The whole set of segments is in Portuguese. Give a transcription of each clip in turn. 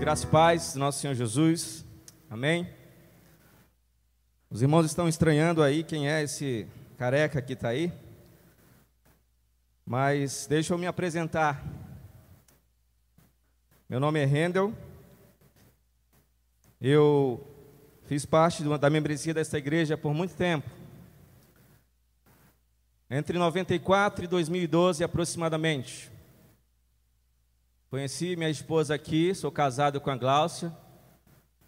graça e paz nosso Senhor Jesus. Amém. Os irmãos estão estranhando aí quem é esse careca que está aí. Mas deixa eu me apresentar. Meu nome é Rendel. Eu fiz parte da membresia desta igreja por muito tempo. Entre 94 e 2012 aproximadamente. Conheci minha esposa aqui, sou casado com a Gláucia.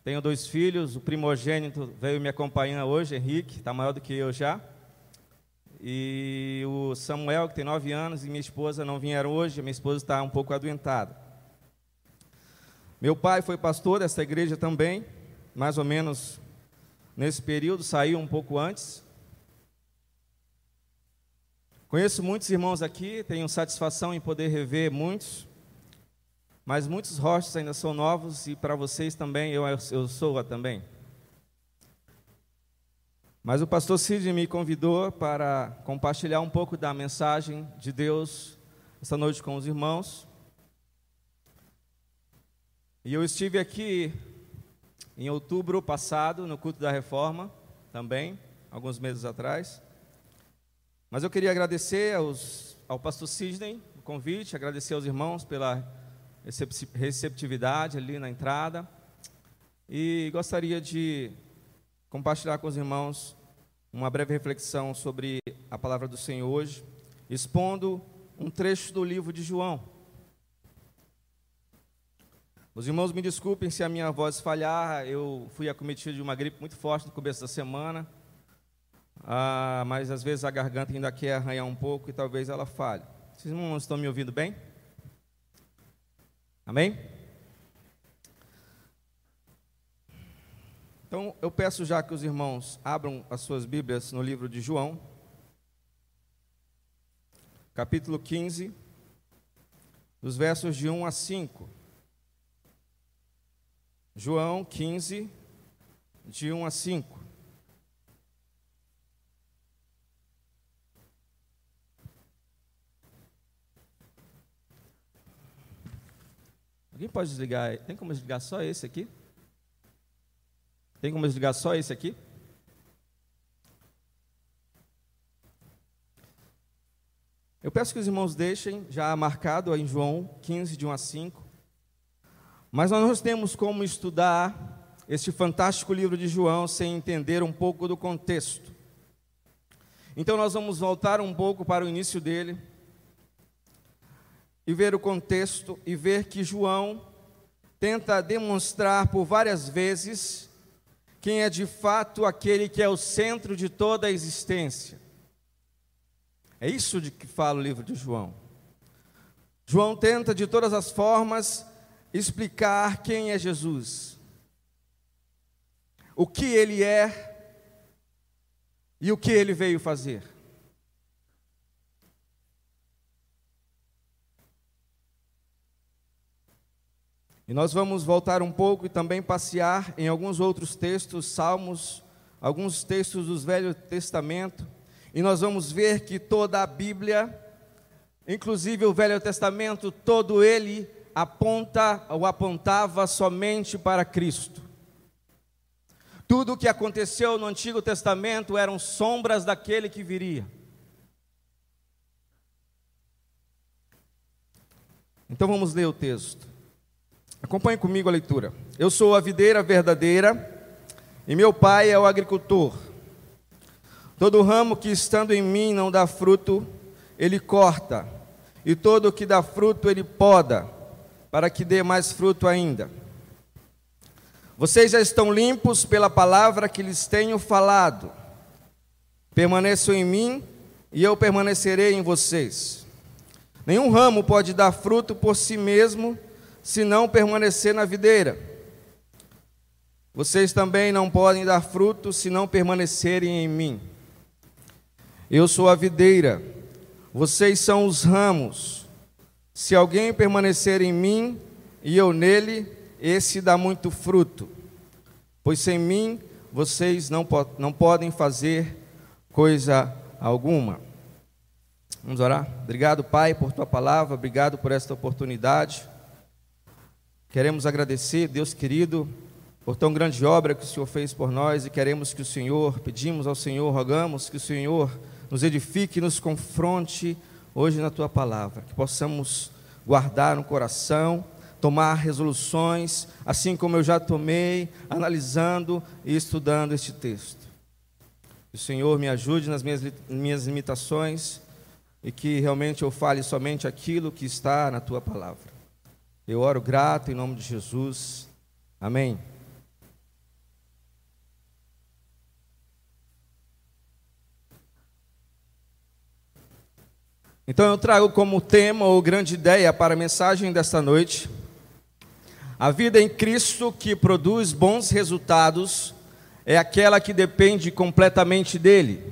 Tenho dois filhos, o primogênito veio me acompanhar hoje, Henrique, está maior do que eu já. E o Samuel, que tem nove anos, e minha esposa não vieram hoje, minha esposa está um pouco adoentada. Meu pai foi pastor dessa igreja também, mais ou menos nesse período, saiu um pouco antes. Conheço muitos irmãos aqui, tenho satisfação em poder rever muitos. Mas muitos rostos ainda são novos e para vocês também, eu, eu sou também. Mas o pastor Cid me convidou para compartilhar um pouco da mensagem de Deus esta noite com os irmãos. E eu estive aqui em outubro passado, no culto da reforma, também, alguns meses atrás. Mas eu queria agradecer aos, ao pastor Sidney o convite, agradecer aos irmãos pela receptividade ali na entrada. E gostaria de compartilhar com os irmãos uma breve reflexão sobre a palavra do Senhor hoje, expondo um trecho do livro de João. Os irmãos me desculpem se a minha voz falhar, eu fui acometido de uma gripe muito forte no começo da semana, ah, mas às vezes a garganta ainda quer arranhar um pouco e talvez ela falhe. Vocês não estão me ouvindo bem? Amém? Então, eu peço já que os irmãos abram as suas Bíblias no livro de João, capítulo 15, dos versos de 1 a 5. João 15, de 1 a 5. Alguém pode desligar? Tem como desligar só esse aqui? Tem como desligar só esse aqui? Eu peço que os irmãos deixem já marcado em João 15, de 1 a 5. Mas nós não temos como estudar este fantástico livro de João sem entender um pouco do contexto. Então nós vamos voltar um pouco para o início dele e ver o contexto e ver que João tenta demonstrar por várias vezes quem é de fato aquele que é o centro de toda a existência. É isso de que fala o livro de João. João tenta de todas as formas explicar quem é Jesus, o que ele é e o que ele veio fazer. E nós vamos voltar um pouco e também passear em alguns outros textos, salmos, alguns textos do Velho Testamento, e nós vamos ver que toda a Bíblia, inclusive o Velho Testamento, todo ele aponta ou apontava somente para Cristo. Tudo o que aconteceu no Antigo Testamento eram sombras daquele que viria. Então vamos ler o texto. Acompanhe comigo a leitura. Eu sou a videira verdadeira e meu pai é o agricultor. Todo ramo que estando em mim não dá fruto, ele corta, e todo o que dá fruto ele poda, para que dê mais fruto ainda. Vocês já estão limpos pela palavra que lhes tenho falado. Permaneçam em mim e eu permanecerei em vocês. Nenhum ramo pode dar fruto por si mesmo, se não permanecer na videira. Vocês também não podem dar fruto se não permanecerem em mim. Eu sou a videira, vocês são os ramos. Se alguém permanecer em mim e eu nele, esse dá muito fruto, pois sem mim vocês não, po não podem fazer coisa alguma. Vamos orar? Obrigado, Pai, por tua palavra, obrigado por esta oportunidade. Queremos agradecer, Deus querido, por tão grande obra que o Senhor fez por nós e queremos que o Senhor, pedimos ao Senhor, rogamos que o Senhor nos edifique e nos confronte hoje na tua palavra, que possamos guardar no coração, tomar resoluções, assim como eu já tomei, analisando e estudando este texto. Que o Senhor me ajude nas minhas, minhas limitações e que realmente eu fale somente aquilo que está na tua palavra. Eu oro grato em nome de Jesus. Amém. Então eu trago como tema ou grande ideia para a mensagem desta noite a vida em Cristo que produz bons resultados é aquela que depende completamente dele.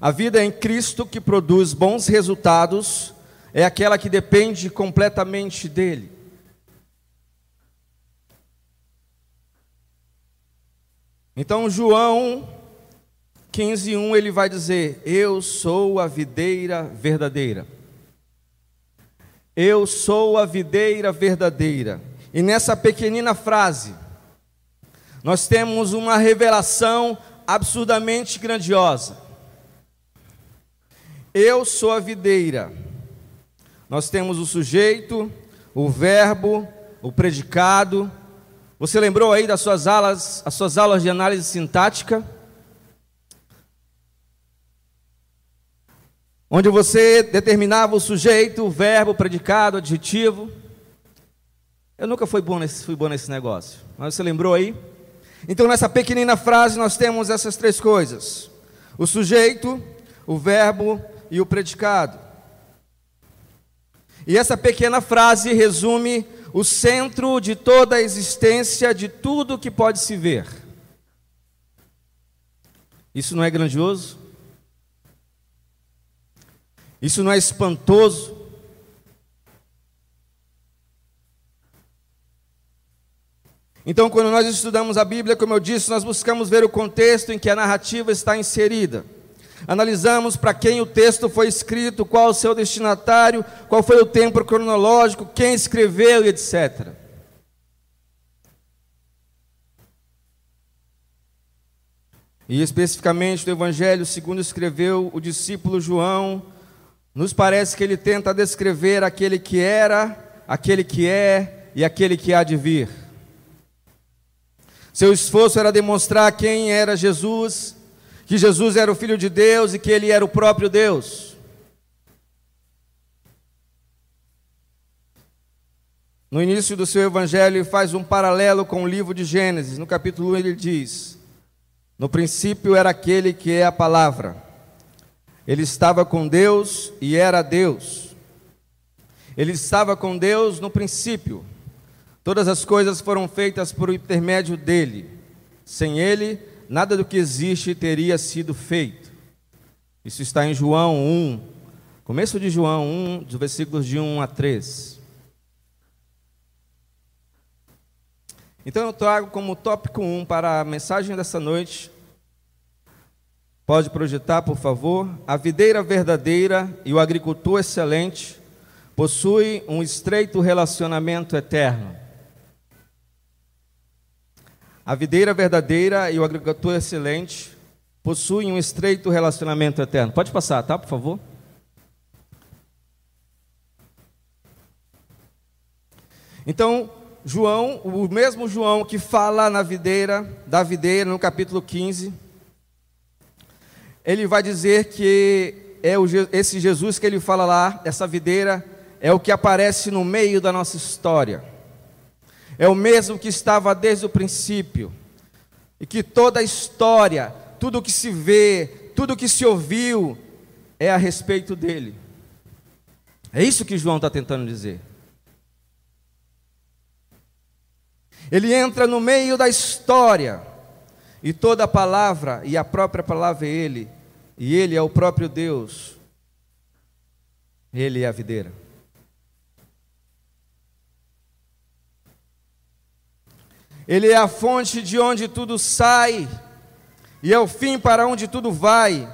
A vida em Cristo que produz bons resultados é aquela que depende completamente dele. Então, João 15:1 ele vai dizer: Eu sou a videira verdadeira. Eu sou a videira verdadeira. E nessa pequenina frase, nós temos uma revelação absurdamente grandiosa. Eu sou a videira. Nós temos o sujeito, o verbo, o predicado. Você lembrou aí das suas aulas, as suas aulas de análise sintática? onde você determinava o sujeito, o verbo, o predicado, o adjetivo. Eu nunca fui bom, nesse, fui bom nesse negócio, mas você lembrou aí? Então, nessa pequenina frase, nós temos essas três coisas: o sujeito, o verbo e o predicado. E essa pequena frase resume o centro de toda a existência de tudo que pode se ver. Isso não é grandioso? Isso não é espantoso? Então, quando nós estudamos a Bíblia, como eu disse, nós buscamos ver o contexto em que a narrativa está inserida. Analisamos para quem o texto foi escrito, qual o seu destinatário, qual foi o tempo cronológico, quem escreveu e etc. E especificamente do Evangelho segundo escreveu o discípulo João, nos parece que ele tenta descrever aquele que era, aquele que é e aquele que há de vir. Seu esforço era demonstrar quem era Jesus, que Jesus era o Filho de Deus e que ele era o próprio Deus. No início do seu evangelho, ele faz um paralelo com o livro de Gênesis. No capítulo 1, ele diz: No princípio era aquele que é a palavra. Ele estava com Deus e era Deus. Ele estava com Deus no princípio. Todas as coisas foram feitas por intermédio dele. Sem ele, nada do que existe teria sido feito. Isso está em João 1, começo de João 1, dos versículos de 1 a 3. Então eu trago como tópico 1 para a mensagem dessa noite Pode projetar, por favor? A videira verdadeira e o agricultor excelente possuem um estreito relacionamento eterno. A videira verdadeira e o agricultor excelente possuem um estreito relacionamento eterno. Pode passar, tá, por favor? Então, João, o mesmo João que fala na videira, da videira no capítulo 15, ele vai dizer que é o, esse Jesus que ele fala lá, essa videira, é o que aparece no meio da nossa história. É o mesmo que estava desde o princípio. E que toda a história, tudo que se vê, tudo que se ouviu, é a respeito dele. É isso que João está tentando dizer. Ele entra no meio da história, e toda a palavra, e a própria palavra é Ele, e Ele é o próprio Deus, Ele é a videira. Ele é a fonte de onde tudo sai, e é o fim para onde tudo vai.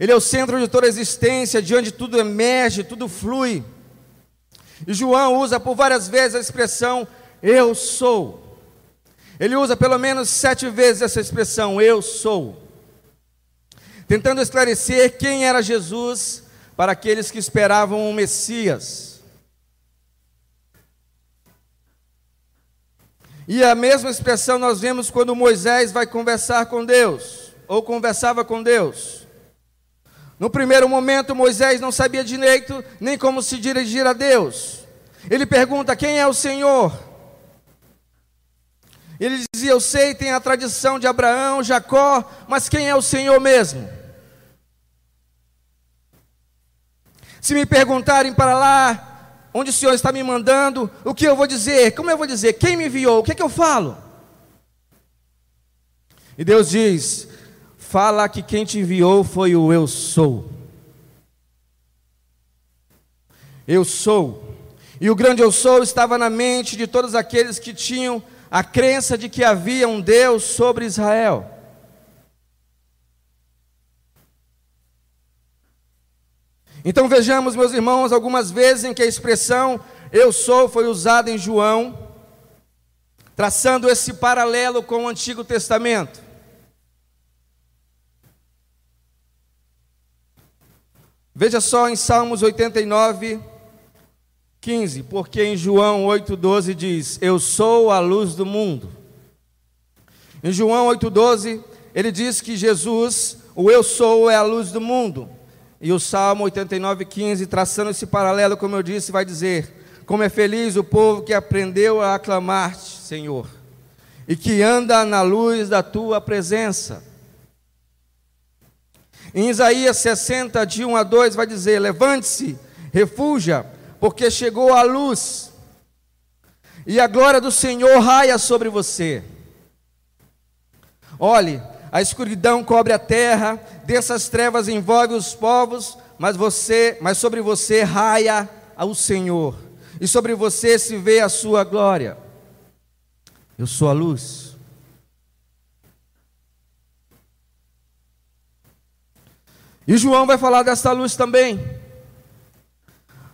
Ele é o centro de toda a existência, de onde tudo emerge, tudo flui. E João usa por várias vezes a expressão eu sou. Ele usa pelo menos sete vezes essa expressão eu sou, tentando esclarecer quem era Jesus para aqueles que esperavam o Messias. E a mesma expressão nós vemos quando Moisés vai conversar com Deus, ou conversava com Deus. No primeiro momento, Moisés não sabia direito nem como se dirigir a Deus. Ele pergunta: Quem é o Senhor? Ele dizia: Eu sei, tem a tradição de Abraão, Jacó, mas quem é o Senhor mesmo? Se me perguntarem para lá, onde o Senhor está me mandando, o que eu vou dizer? Como eu vou dizer? Quem me enviou? O que é que eu falo? E Deus diz: Fala que quem te enviou foi o Eu Sou. Eu sou. E o grande Eu Sou estava na mente de todos aqueles que tinham a crença de que havia um Deus sobre Israel. Então vejamos, meus irmãos, algumas vezes em que a expressão eu sou foi usada em João, traçando esse paralelo com o Antigo Testamento. Veja só em Salmos 89, 15, porque em João 8,12 diz: Eu sou a luz do mundo. Em João 8,12, ele diz que Jesus, o Eu sou, é a luz do mundo. E o Salmo 89, 15, traçando esse paralelo, como eu disse, vai dizer: Como é feliz o povo que aprendeu a aclamar-te, Senhor, e que anda na luz da tua presença. Em Isaías 60, de 1 a 2, vai dizer: Levante-se, refúgia, porque chegou a luz, e a glória do Senhor raia sobre você. Olhe, a escuridão cobre a terra, dessas trevas envolve os povos, mas você, mas sobre você raia o Senhor, e sobre você se vê a sua glória. Eu sou a luz. E João vai falar dessa luz também.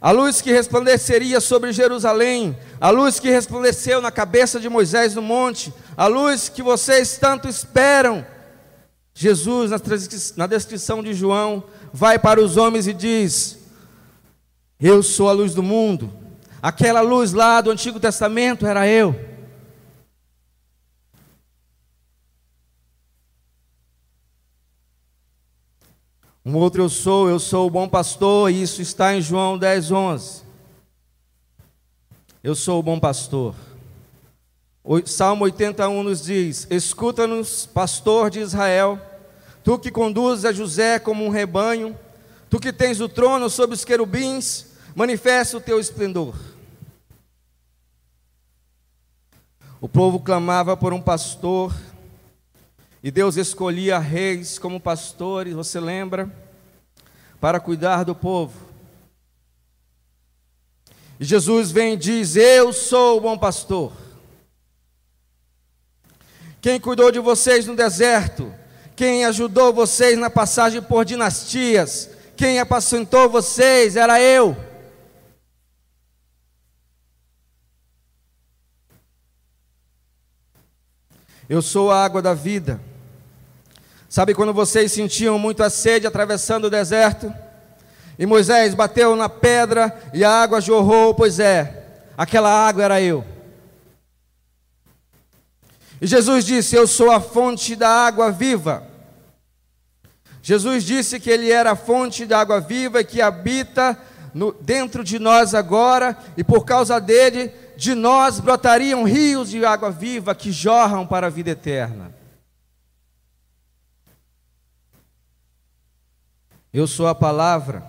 A luz que resplandeceria sobre Jerusalém, a luz que resplandeceu na cabeça de Moisés no monte, a luz que vocês tanto esperam. Jesus, na descrição de João, vai para os homens e diz: Eu sou a luz do mundo. Aquela luz lá do Antigo Testamento era eu. Um outro eu sou, eu sou o bom pastor, e isso está em João 10, 11. Eu sou o bom pastor. O Salmo 81 nos diz: Escuta-nos, pastor de Israel, tu que conduzes a José como um rebanho, tu que tens o trono sobre os querubins, manifesta o teu esplendor. O povo clamava por um pastor, e Deus escolhia reis como pastores, você lembra? Para cuidar do povo. E Jesus vem e diz: Eu sou o bom pastor. Quem cuidou de vocês no deserto, quem ajudou vocês na passagem por dinastias, quem apacentou vocês era eu. Eu sou a água da vida. Sabe quando vocês sentiam muita sede atravessando o deserto? E Moisés bateu na pedra e a água jorrou, pois é, aquela água era eu. E Jesus disse: Eu sou a fonte da água viva. Jesus disse que Ele era a fonte da água viva e que habita no, dentro de nós agora, e por causa dele, de nós brotariam rios de água viva que jorram para a vida eterna. Eu sou a palavra.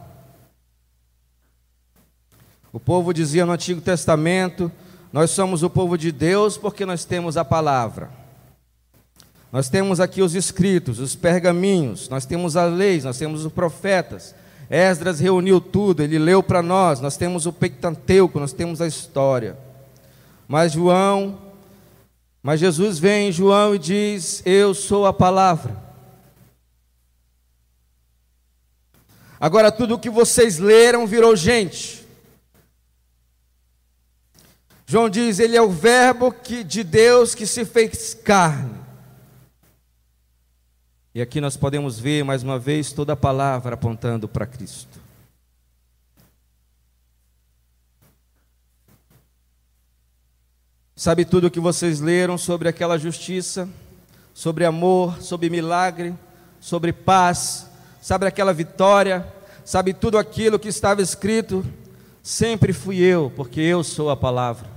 O povo dizia no Antigo Testamento: Nós somos o povo de Deus porque nós temos a palavra. Nós temos aqui os escritos, os pergaminhos, nós temos as leis, nós temos os profetas. Esdras reuniu tudo, ele leu para nós, nós temos o Pentateuco, nós temos a história. Mas João, mas Jesus vem em João e diz: Eu sou a palavra. Agora, tudo o que vocês leram virou gente. João diz: Ele é o Verbo que, de Deus que se fez carne. E aqui nós podemos ver mais uma vez toda a palavra apontando para Cristo. Sabe tudo o que vocês leram sobre aquela justiça, sobre amor, sobre milagre, sobre paz, sabe aquela vitória, sabe tudo aquilo que estava escrito? Sempre fui eu, porque eu sou a palavra.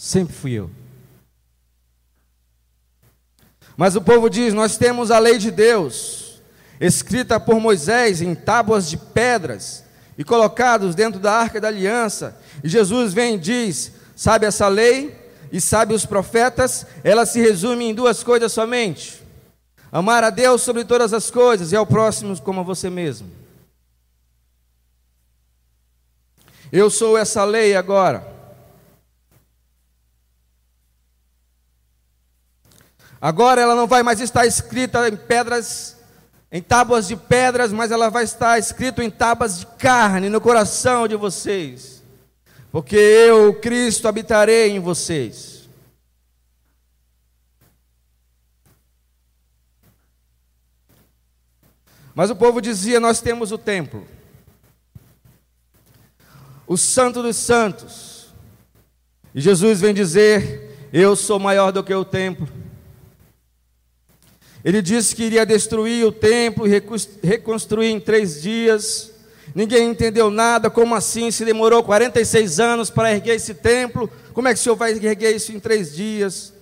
Sempre fui eu. Mas o povo diz: Nós temos a lei de Deus, escrita por Moisés em tábuas de pedras e colocados dentro da arca da aliança. E Jesus vem e diz: Sabe essa lei e sabe os profetas? Ela se resume em duas coisas somente: amar a Deus sobre todas as coisas e ao próximo como a você mesmo. Eu sou essa lei agora. Agora ela não vai mais estar escrita em pedras, em tábuas de pedras, mas ela vai estar escrita em tábuas de carne no coração de vocês. Porque eu, Cristo, habitarei em vocês. Mas o povo dizia: Nós temos o templo, o Santo dos Santos. E Jesus vem dizer: Eu sou maior do que o templo. Ele disse que iria destruir o templo e reconstruir em três dias. Ninguém entendeu nada, como assim? Se demorou 46 anos para erguer esse templo, como é que o senhor vai erguer isso em três dias?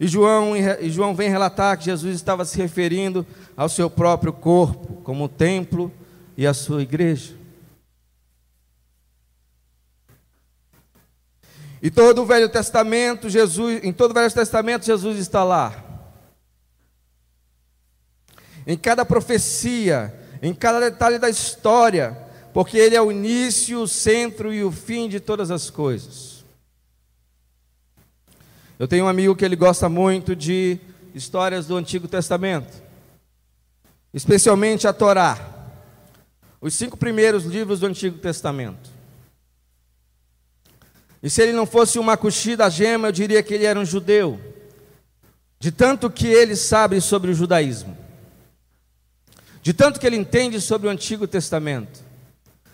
E João, e João vem relatar que Jesus estava se referindo ao seu próprio corpo, como templo e a sua igreja. E todo o Velho Testamento, Jesus, em todo o Velho Testamento, Jesus está lá em cada profecia, em cada detalhe da história, porque Ele é o início, o centro e o fim de todas as coisas. Eu tenho um amigo que ele gosta muito de histórias do Antigo Testamento, especialmente a Torá, os cinco primeiros livros do Antigo Testamento. E se ele não fosse uma Macuxi da gema, eu diria que ele era um judeu, de tanto que ele sabe sobre o judaísmo de tanto que ele entende sobre o Antigo Testamento,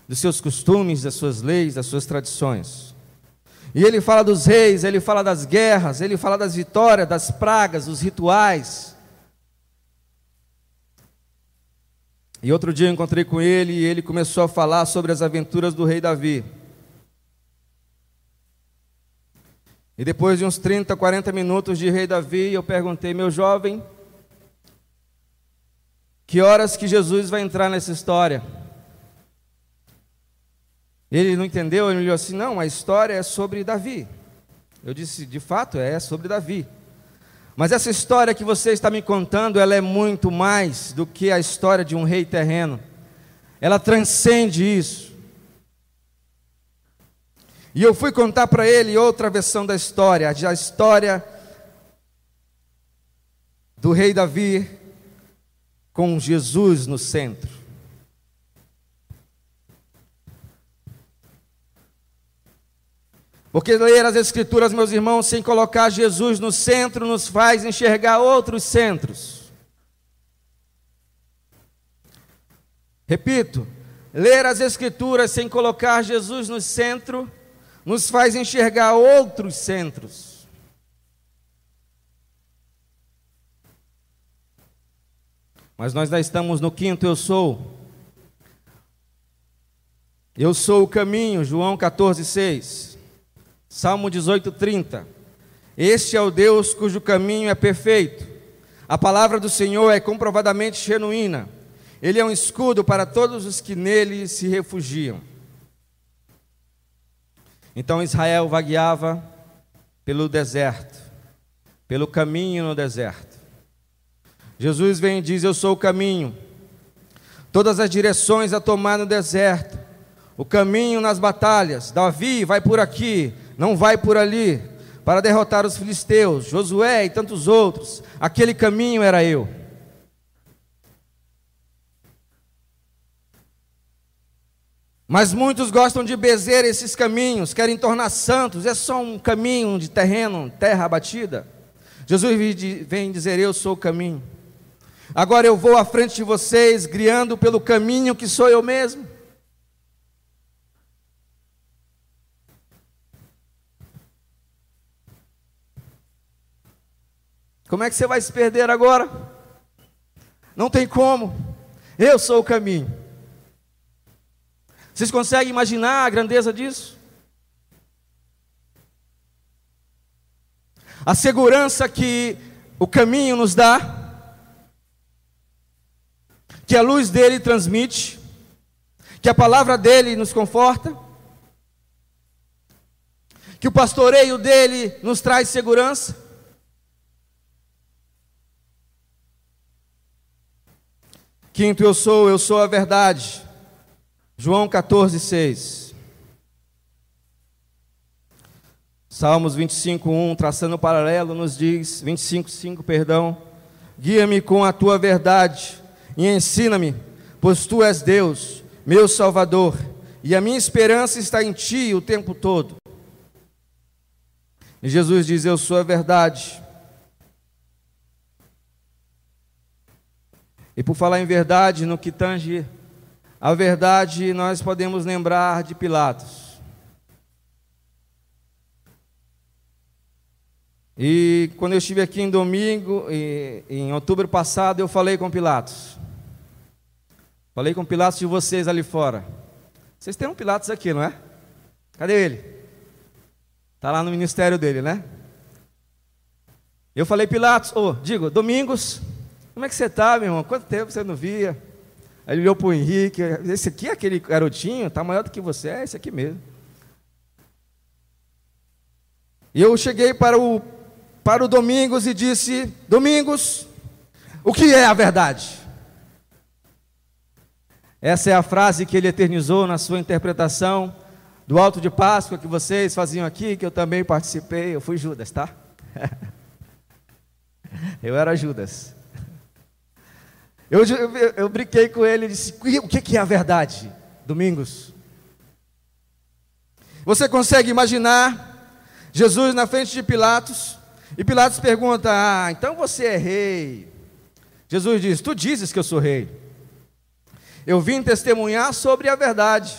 dos seus costumes, das suas leis, das suas tradições. E ele fala dos reis, ele fala das guerras, ele fala das vitórias, das pragas, dos rituais. E outro dia eu encontrei com ele e ele começou a falar sobre as aventuras do rei Davi. E depois de uns 30, 40 minutos de rei Davi, eu perguntei, meu jovem, que horas que Jesus vai entrar nessa história? Ele não entendeu, ele olhou assim: não, a história é sobre Davi. Eu disse: de fato, é sobre Davi. Mas essa história que você está me contando, ela é muito mais do que a história de um rei terreno. Ela transcende isso. E eu fui contar para ele outra versão da história, a história do rei Davi, com Jesus no centro. Porque ler as Escrituras, meus irmãos, sem colocar Jesus no centro, nos faz enxergar outros centros. Repito, ler as Escrituras sem colocar Jesus no centro, nos faz enxergar outros centros. Mas nós já estamos no quinto eu sou. Eu sou o caminho, João 14, 6. Salmo 18, 30. Este é o Deus cujo caminho é perfeito. A palavra do Senhor é comprovadamente genuína. Ele é um escudo para todos os que nele se refugiam. Então Israel vagueava pelo deserto, pelo caminho no deserto. Jesus vem e diz: Eu sou o caminho. Todas as direções a tomar no deserto, o caminho nas batalhas. Davi vai por aqui, não vai por ali, para derrotar os filisteus. Josué e tantos outros. Aquele caminho era eu. Mas muitos gostam de bezer esses caminhos, querem tornar santos, é só um caminho de terreno, terra abatida. Jesus vem dizer: Eu sou o caminho. Agora eu vou à frente de vocês, guiando pelo caminho que sou eu mesmo. Como é que você vai se perder agora? Não tem como. Eu sou o caminho. Vocês conseguem imaginar a grandeza disso? A segurança que o caminho nos dá, que a luz dele transmite, que a palavra dele nos conforta, que o pastoreio dele nos traz segurança. Quinto, eu sou, eu sou a verdade. João 14, 6. Salmos 25, 1, traçando o paralelo, nos diz, 25, 5, perdão. Guia-me com a tua verdade e ensina-me, pois tu és Deus, meu Salvador, e a minha esperança está em ti o tempo todo. E Jesus diz: Eu sou a verdade. E por falar em verdade, no que tange a verdade, nós podemos lembrar de Pilatos. E quando eu estive aqui em domingo, em outubro passado, eu falei com Pilatos. Falei com Pilatos de vocês ali fora. Vocês têm um Pilatos aqui, não é? Cadê ele? Está lá no ministério dele, né? Eu falei, Pilatos, oh, digo, domingos, como é que você está, meu irmão? Quanto tempo você não via? Aí ele olhou para o Henrique. Esse aqui é aquele garotinho, está maior do que você? É esse aqui mesmo. E eu cheguei para o, para o Domingos e disse: Domingos, o que é a verdade? Essa é a frase que ele eternizou na sua interpretação do Alto de Páscoa que vocês faziam aqui, que eu também participei. Eu fui Judas, tá? eu era Judas. Eu, eu, eu brinquei com ele e disse: O que, que é a verdade? Domingos. Você consegue imaginar Jesus na frente de Pilatos? E Pilatos pergunta: Ah, então você é rei. Jesus diz: Tu dizes que eu sou rei. Eu vim testemunhar sobre a verdade.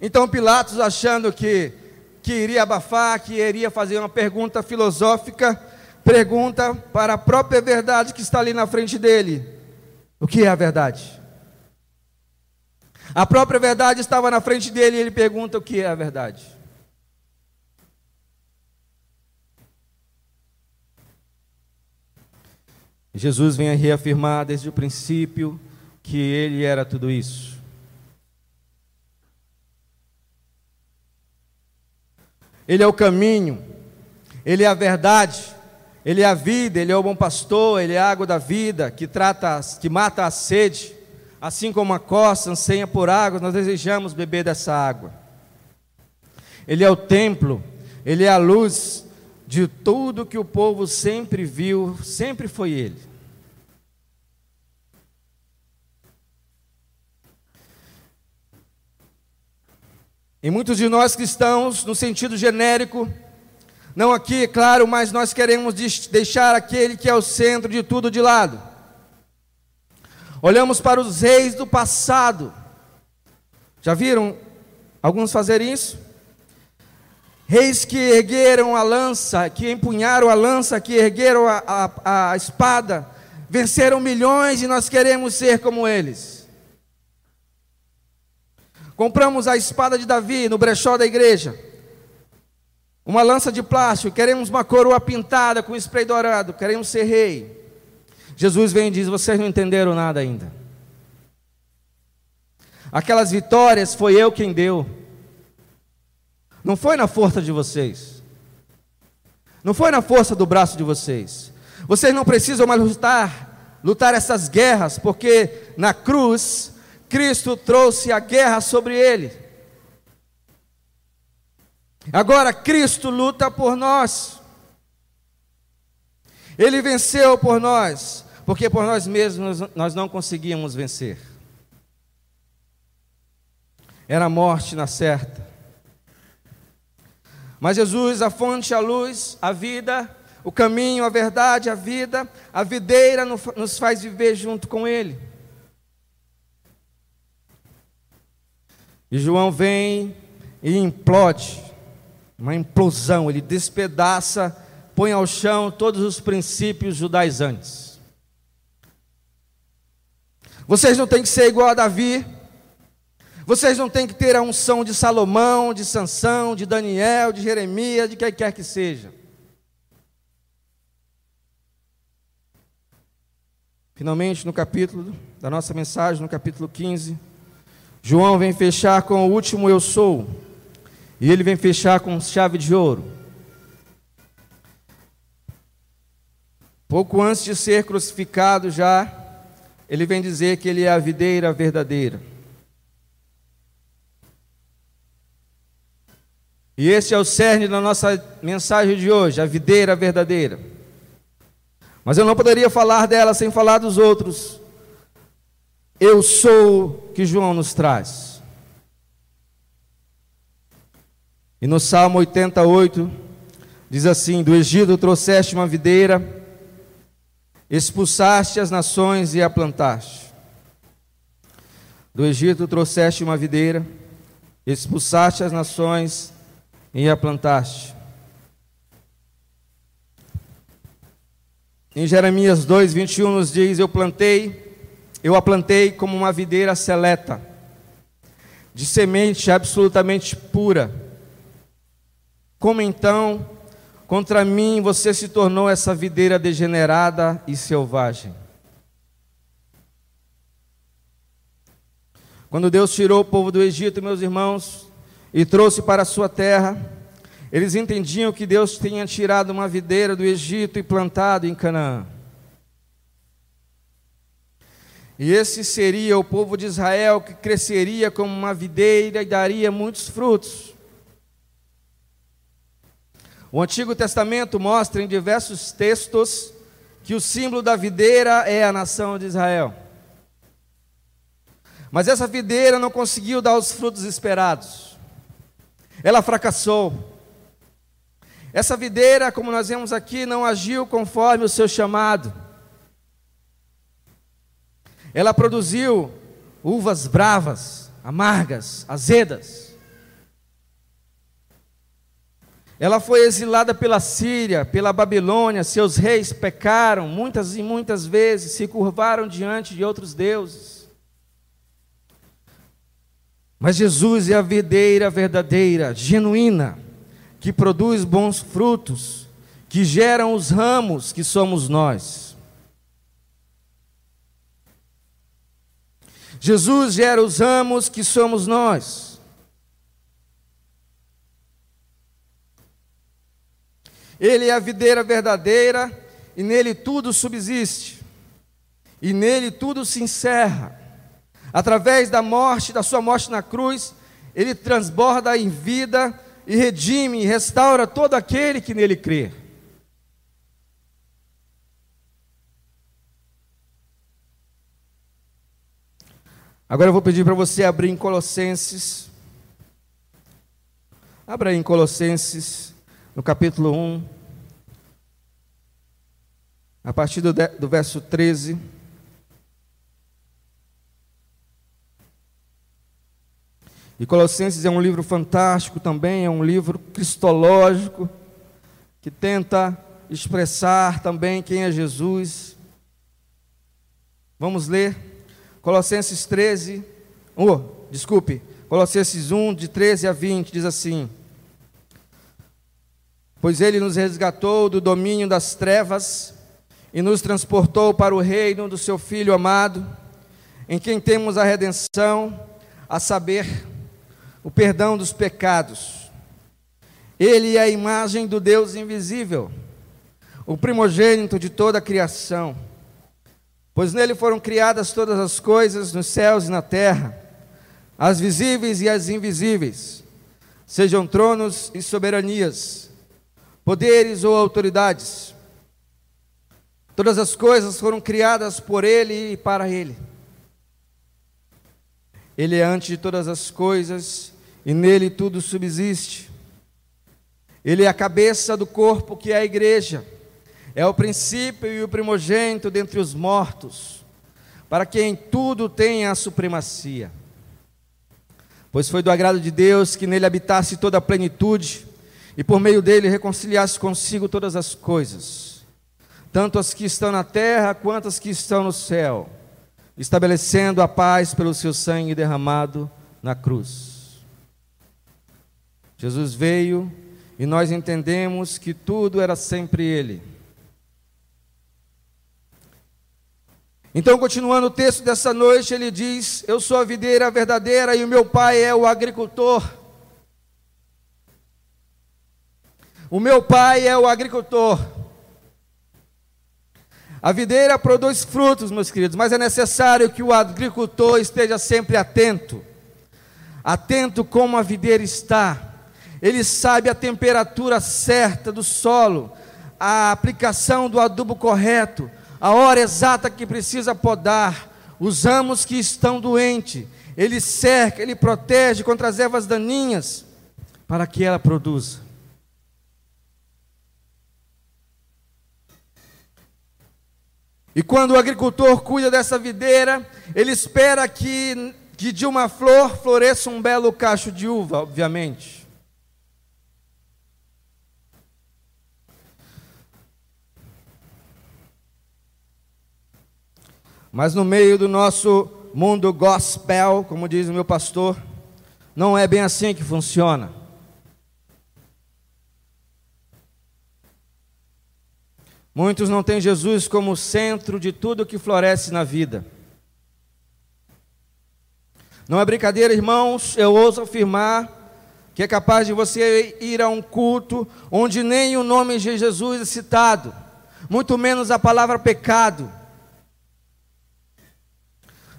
Então Pilatos, achando que, que iria abafar, que iria fazer uma pergunta filosófica, pergunta para a própria verdade que está ali na frente dele: O que é a verdade? A própria verdade estava na frente dele e ele pergunta: O que é a verdade? Jesus vem reafirmar desde o princípio que ele era tudo isso. Ele é o caminho, ele é a verdade, ele é a vida, ele é o bom pastor, ele é a água da vida, que trata, que mata a sede. Assim como a costa anseia por água, nós desejamos beber dessa água. Ele é o templo, ele é a luz de tudo que o povo sempre viu, sempre foi ele. E muitos de nós cristãos, no sentido genérico, não aqui, claro, mas nós queremos deixar aquele que é o centro de tudo de lado. Olhamos para os reis do passado. Já viram alguns fazer isso? Reis que ergueram a lança, que empunharam a lança, que ergueram a, a, a espada, venceram milhões e nós queremos ser como eles. Compramos a espada de Davi no brechó da igreja uma lança de plástico, queremos uma coroa pintada com spray dourado, queremos ser rei. Jesus vem e diz: Vocês não entenderam nada ainda. Aquelas vitórias foi eu quem deu, não foi na força de vocês, não foi na força do braço de vocês. Vocês não precisam mais lutar, lutar essas guerras, porque na cruz Cristo trouxe a guerra sobre ele. Agora Cristo luta por nós. Ele venceu por nós, porque por nós mesmos nós não conseguíamos vencer. era a morte na certa. Mas Jesus, a fonte, a luz, a vida, o caminho, a verdade, a vida, a videira nos faz viver junto com Ele. E João vem e implode, uma implosão, ele despedaça, põe ao chão todos os princípios judaizantes. Vocês não têm que ser igual a Davi, vocês não têm que ter a unção de Salomão, de Sansão, de Daniel, de Jeremias, de quem quer que seja. Finalmente, no capítulo da nossa mensagem, no capítulo 15, João vem fechar com o último eu sou, e ele vem fechar com chave de ouro. Pouco antes de ser crucificado, já, ele vem dizer que ele é a videira verdadeira. E esse é o cerne da nossa mensagem de hoje, a videira verdadeira. Mas eu não poderia falar dela sem falar dos outros eu sou que João nos traz. E no Salmo 88 diz assim: Do Egito trouxeste uma videira, expulsaste as nações e a plantaste. Do Egito trouxeste uma videira, expulsaste as nações e a plantaste. Em Jeremias 2, 21 nos diz: Eu plantei eu a plantei como uma videira seleta, de semente absolutamente pura. Como então, contra mim você se tornou essa videira degenerada e selvagem? Quando Deus tirou o povo do Egito, meus irmãos, e trouxe para a sua terra, eles entendiam que Deus tinha tirado uma videira do Egito e plantado em Canaã. E esse seria o povo de Israel que cresceria como uma videira e daria muitos frutos. O Antigo Testamento mostra em diversos textos que o símbolo da videira é a nação de Israel. Mas essa videira não conseguiu dar os frutos esperados. Ela fracassou. Essa videira, como nós vemos aqui, não agiu conforme o seu chamado. Ela produziu uvas bravas, amargas, azedas. Ela foi exilada pela Síria, pela Babilônia, seus reis pecaram muitas e muitas vezes, se curvaram diante de outros deuses. Mas Jesus é a videira verdadeira, genuína, que produz bons frutos, que geram os ramos que somos nós. Jesus gera os ramos que somos nós. Ele é a videira verdadeira e nele tudo subsiste. E nele tudo se encerra. Através da morte, da sua morte na cruz, ele transborda em vida e redime e restaura todo aquele que nele crê. Agora eu vou pedir para você abrir em Colossenses. Abra em Colossenses, no capítulo 1, a partir do, do verso 13. E Colossenses é um livro fantástico também, é um livro cristológico, que tenta expressar também quem é Jesus. Vamos ler Colossenses 13, oh, desculpe, Colossenses 1, de 13 a 20, diz assim: Pois ele nos resgatou do domínio das trevas e nos transportou para o reino do seu Filho amado, em quem temos a redenção, a saber, o perdão dos pecados. Ele é a imagem do Deus invisível, o primogênito de toda a criação Pois nele foram criadas todas as coisas nos céus e na terra, as visíveis e as invisíveis, sejam tronos e soberanias, poderes ou autoridades. Todas as coisas foram criadas por ele e para ele. Ele é antes de todas as coisas e nele tudo subsiste. Ele é a cabeça do corpo que é a igreja. É o princípio e o primogênito dentre os mortos, para que em tudo tenha a supremacia. Pois foi do agrado de Deus que nele habitasse toda a plenitude, e por meio dele reconciliasse consigo todas as coisas, tanto as que estão na terra quanto as que estão no céu, estabelecendo a paz pelo seu sangue derramado na cruz. Jesus veio e nós entendemos que tudo era sempre Ele. Então, continuando o texto dessa noite, ele diz: Eu sou a videira verdadeira e o meu pai é o agricultor. O meu pai é o agricultor. A videira produz frutos, meus queridos, mas é necessário que o agricultor esteja sempre atento. Atento como a videira está. Ele sabe a temperatura certa do solo, a aplicação do adubo correto, a hora exata que precisa podar, os ramos que estão doentes, ele cerca, ele protege contra as ervas daninhas, para que ela produza. E quando o agricultor cuida dessa videira, ele espera que, que de uma flor floresça um belo cacho de uva, obviamente. Mas no meio do nosso mundo gospel, como diz o meu pastor, não é bem assim que funciona. Muitos não têm Jesus como centro de tudo que floresce na vida. Não é brincadeira, irmãos, eu ouso afirmar que é capaz de você ir a um culto onde nem o nome de Jesus é citado, muito menos a palavra pecado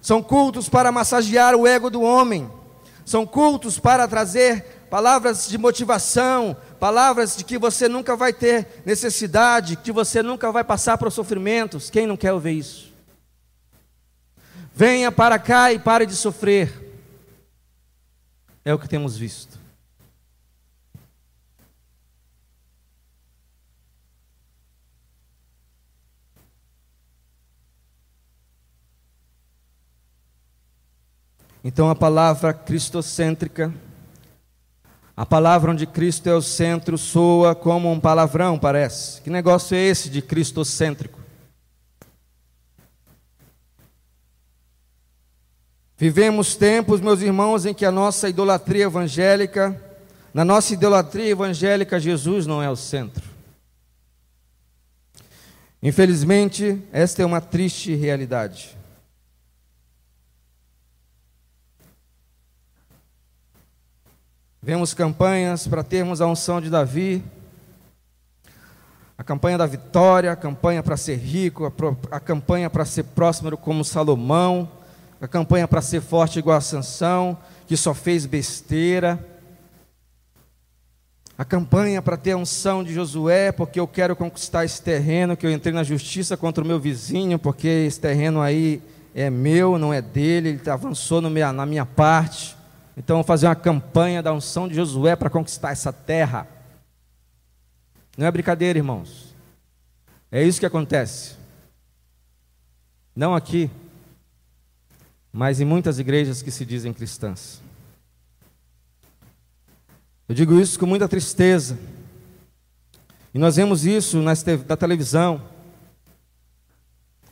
são cultos para massagear o ego do homem. São cultos para trazer palavras de motivação, palavras de que você nunca vai ter necessidade, que você nunca vai passar por sofrimentos. Quem não quer ouvir isso? Venha para cá e pare de sofrer. É o que temos visto. Então a palavra cristocêntrica, a palavra onde Cristo é o centro, soa como um palavrão, parece. Que negócio é esse de cristocêntrico? Vivemos tempos, meus irmãos, em que a nossa idolatria evangélica, na nossa idolatria evangélica, Jesus não é o centro. Infelizmente, esta é uma triste realidade. Vemos campanhas para termos a unção de Davi, a campanha da vitória, a campanha para ser rico, a, pro, a campanha para ser próspero como Salomão, a campanha para ser forte igual a Sansão, que só fez besteira. A campanha para ter a unção de Josué, porque eu quero conquistar esse terreno, que eu entrei na justiça contra o meu vizinho, porque esse terreno aí é meu, não é dele, ele avançou minha, na minha parte. Então, fazer uma campanha da unção de Josué para conquistar essa terra. Não é brincadeira, irmãos. É isso que acontece. Não aqui, mas em muitas igrejas que se dizem cristãs. Eu digo isso com muita tristeza. E nós vemos isso na televisão.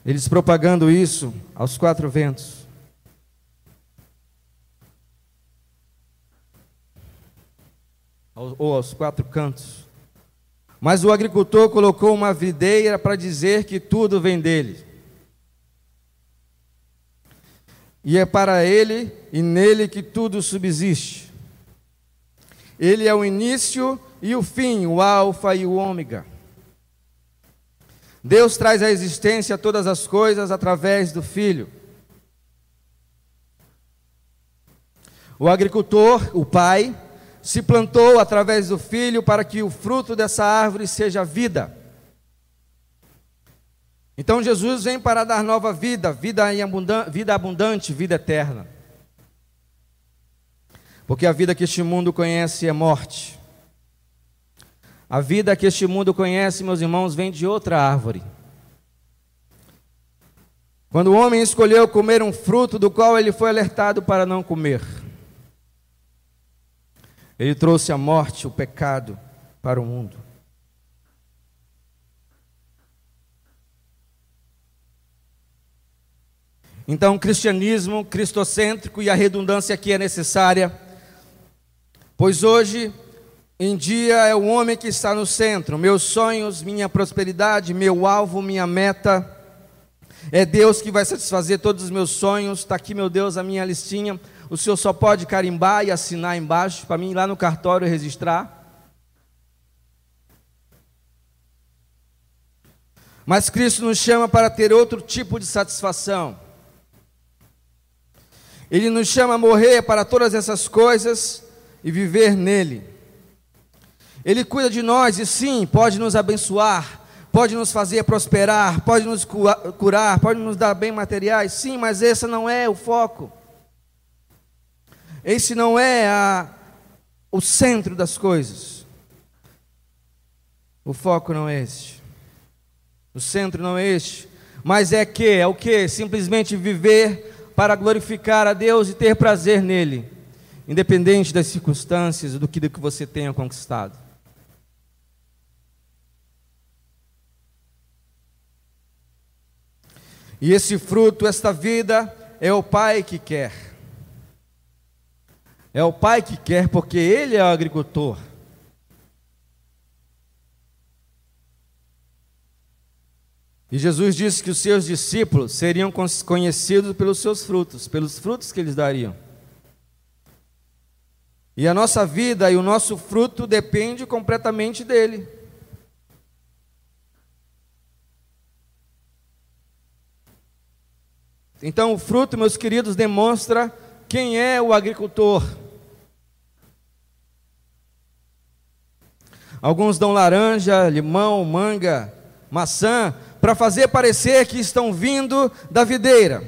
Eles propagando isso aos quatro ventos. Ou aos quatro cantos. Mas o agricultor colocou uma videira para dizer que tudo vem dele. E é para ele e nele que tudo subsiste. Ele é o início e o fim, o Alfa e o Ômega. Deus traz à existência todas as coisas através do Filho. O agricultor, o Pai, se plantou através do Filho para que o fruto dessa árvore seja vida. Então Jesus vem para dar nova vida, vida, abundante, vida abundante, vida eterna. Porque a vida que este mundo conhece é morte. A vida que este mundo conhece, meus irmãos, vem de outra árvore. Quando o homem escolheu comer um fruto do qual ele foi alertado para não comer, ele trouxe a morte, o pecado para o mundo. Então, o cristianismo cristocêntrico e a redundância aqui é necessária, pois hoje em dia é o homem que está no centro, meus sonhos, minha prosperidade, meu alvo, minha meta. É Deus que vai satisfazer todos os meus sonhos. Está aqui, meu Deus, a minha listinha. O senhor só pode carimbar e assinar embaixo para mim ir lá no cartório registrar. Mas Cristo nos chama para ter outro tipo de satisfação. Ele nos chama a morrer para todas essas coisas e viver nele. Ele cuida de nós e sim, pode nos abençoar, pode nos fazer prosperar, pode nos curar, pode nos dar bem materiais, sim, mas esse não é o foco. Esse não é a, o centro das coisas. O foco não é este. O centro não é este. Mas é que, é o que? Simplesmente viver para glorificar a Deus e ter prazer nele, independente das circunstâncias, do que, do que você tenha conquistado. E esse fruto, esta vida, é o Pai que quer. É o Pai que quer, porque Ele é o agricultor. E Jesus disse que os seus discípulos seriam conhecidos pelos seus frutos, pelos frutos que eles dariam. E a nossa vida e o nosso fruto depende completamente dele. Então, o fruto, meus queridos, demonstra quem é o agricultor. Alguns dão laranja, limão, manga, maçã, para fazer parecer que estão vindo da videira,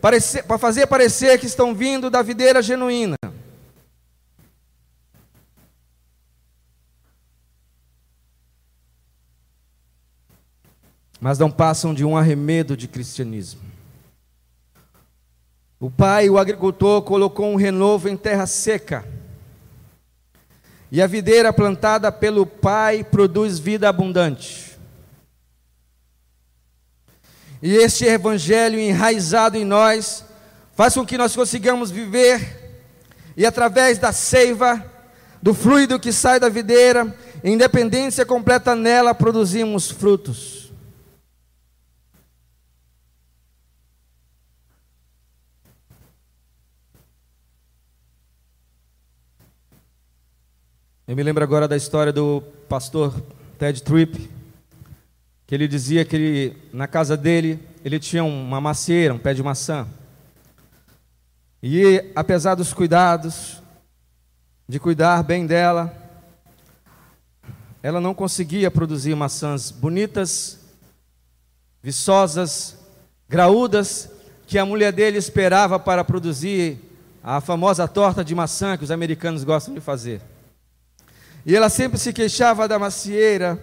para fazer parecer que estão vindo da videira genuína. Mas não passam de um arremedo de cristianismo. O pai, o agricultor, colocou um renovo em terra seca. E a videira plantada pelo pai produz vida abundante. E este evangelho enraizado em nós faz com que nós consigamos viver e através da seiva, do fluido que sai da videira, independência completa nela, produzimos frutos. Eu me lembro agora da história do pastor Ted Tripp, que ele dizia que ele, na casa dele ele tinha uma macieira, um pé de maçã. E apesar dos cuidados, de cuidar bem dela, ela não conseguia produzir maçãs bonitas, viçosas, graúdas, que a mulher dele esperava para produzir a famosa torta de maçã que os americanos gostam de fazer. E ela sempre se queixava da macieira,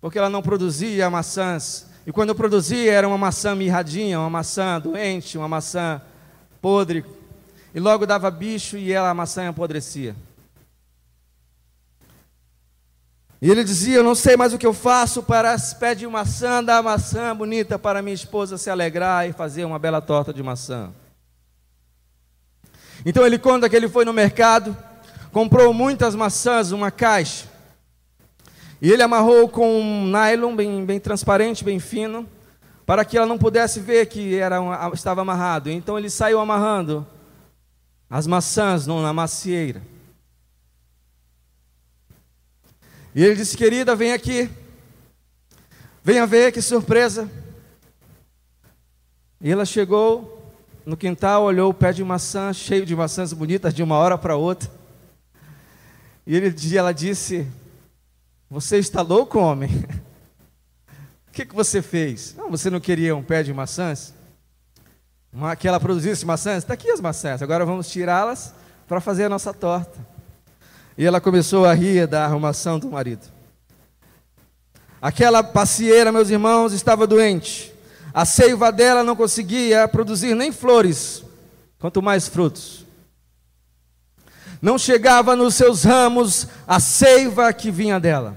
porque ela não produzia maçãs. E quando produzia, era uma maçã mirradinha, uma maçã doente, uma maçã podre. E logo dava bicho e ela, a maçã apodrecia. E ele dizia: Eu não sei mais o que eu faço para pedir maçã, dar maçã bonita para minha esposa se alegrar e fazer uma bela torta de maçã. Então ele conta que ele foi no mercado, comprou muitas maçãs, uma caixa. E ele amarrou com um nylon bem, bem transparente, bem fino, para que ela não pudesse ver que era estava amarrado. Então ele saiu amarrando as maçãs na macieira. E ele disse: Querida, vem aqui. Venha ver que surpresa. E ela chegou no quintal, olhou o pé de maçã, cheio de maçãs bonitas, de uma hora para outra. E ele, ela disse: você está louco, homem? O que, que você fez? Não, você não queria um pé de maçãs? Uma, que ela produzisse maçãs? Está aqui as maçãs, agora vamos tirá-las para fazer a nossa torta. E ela começou a rir da arrumação do marido. Aquela pacieira, meus irmãos, estava doente. A seiva dela não conseguia produzir nem flores, quanto mais frutos. Não chegava nos seus ramos a seiva que vinha dela.